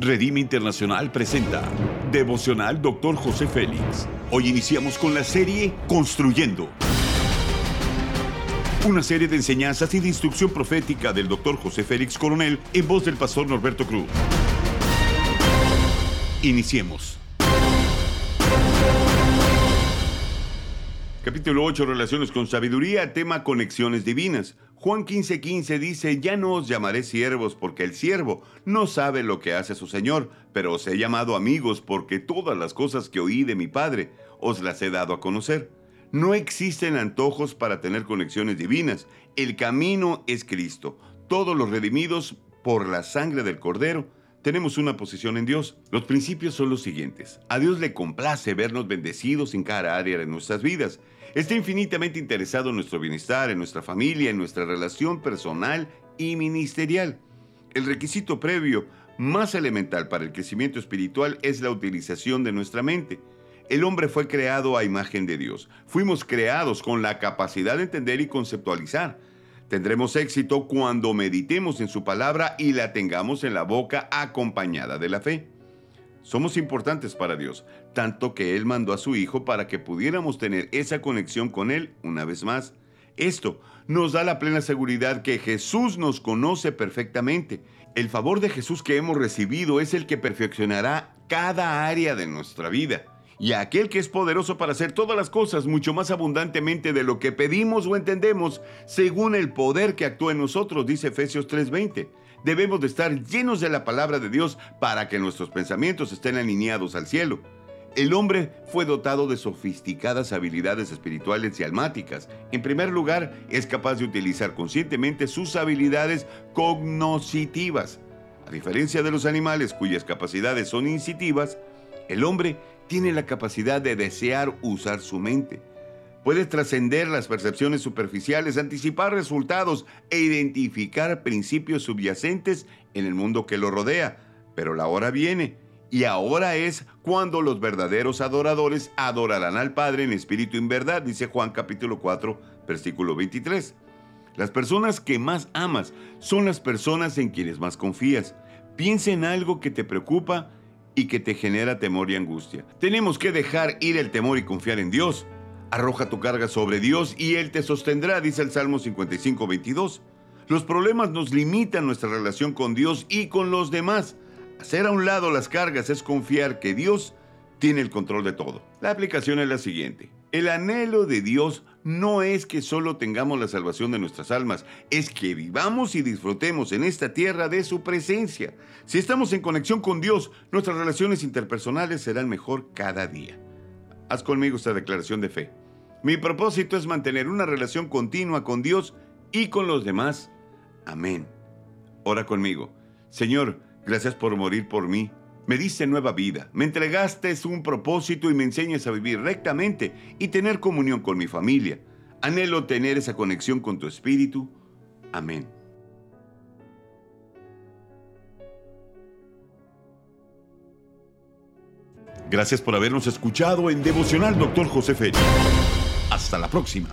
Redime Internacional presenta Devocional Dr. José Félix. Hoy iniciamos con la serie Construyendo. Una serie de enseñanzas y de instrucción profética del Dr. José Félix Coronel en voz del pastor Norberto Cruz. Iniciemos. Capítulo 8, Relaciones con Sabiduría, tema Conexiones Divinas. Juan 15:15 15 dice, ya no os llamaré siervos porque el siervo no sabe lo que hace su Señor, pero os he llamado amigos porque todas las cosas que oí de mi Padre os las he dado a conocer. No existen antojos para tener conexiones divinas. El camino es Cristo. Todos los redimidos por la sangre del Cordero tenemos una posición en Dios. Los principios son los siguientes. A Dios le complace vernos bendecidos en cada área de nuestras vidas. Está infinitamente interesado en nuestro bienestar, en nuestra familia, en nuestra relación personal y ministerial. El requisito previo más elemental para el crecimiento espiritual es la utilización de nuestra mente. El hombre fue creado a imagen de Dios. Fuimos creados con la capacidad de entender y conceptualizar. Tendremos éxito cuando meditemos en su palabra y la tengamos en la boca acompañada de la fe. Somos importantes para Dios, tanto que Él mandó a su Hijo para que pudiéramos tener esa conexión con Él una vez más. Esto nos da la plena seguridad que Jesús nos conoce perfectamente. El favor de Jesús que hemos recibido es el que perfeccionará cada área de nuestra vida. Y aquel que es poderoso para hacer todas las cosas mucho más abundantemente de lo que pedimos o entendemos, según el poder que actúa en nosotros, dice Efesios 3:20 debemos de estar llenos de la palabra de Dios para que nuestros pensamientos estén alineados al cielo. El hombre fue dotado de sofisticadas habilidades espirituales y almáticas. En primer lugar, es capaz de utilizar conscientemente sus habilidades cognoscitivas. A diferencia de los animales cuyas capacidades son incitivas, el hombre tiene la capacidad de desear usar su mente. Puede trascender las percepciones superficiales, anticipar resultados e identificar principios subyacentes en el mundo que lo rodea. Pero la hora viene, y ahora es cuando los verdaderos adoradores adorarán al Padre en espíritu y en verdad, dice Juan capítulo 4, versículo 23. Las personas que más amas son las personas en quienes más confías. Piensa en algo que te preocupa y que te genera temor y angustia. Tenemos que dejar ir el temor y confiar en Dios. Arroja tu carga sobre Dios y Él te sostendrá, dice el Salmo 55, 22. Los problemas nos limitan nuestra relación con Dios y con los demás. Hacer a un lado las cargas es confiar que Dios tiene el control de todo. La aplicación es la siguiente. El anhelo de Dios no es que solo tengamos la salvación de nuestras almas, es que vivamos y disfrutemos en esta tierra de su presencia. Si estamos en conexión con Dios, nuestras relaciones interpersonales serán mejor cada día. Haz conmigo esta declaración de fe. Mi propósito es mantener una relación continua con Dios y con los demás. Amén. Ora conmigo. Señor, gracias por morir por mí. Me diste nueva vida, me entregaste un propósito y me enseñas a vivir rectamente y tener comunión con mi familia. Anhelo tener esa conexión con tu espíritu. Amén. Gracias por habernos escuchado en Devocional Doctor José Félix. Hasta la próxima.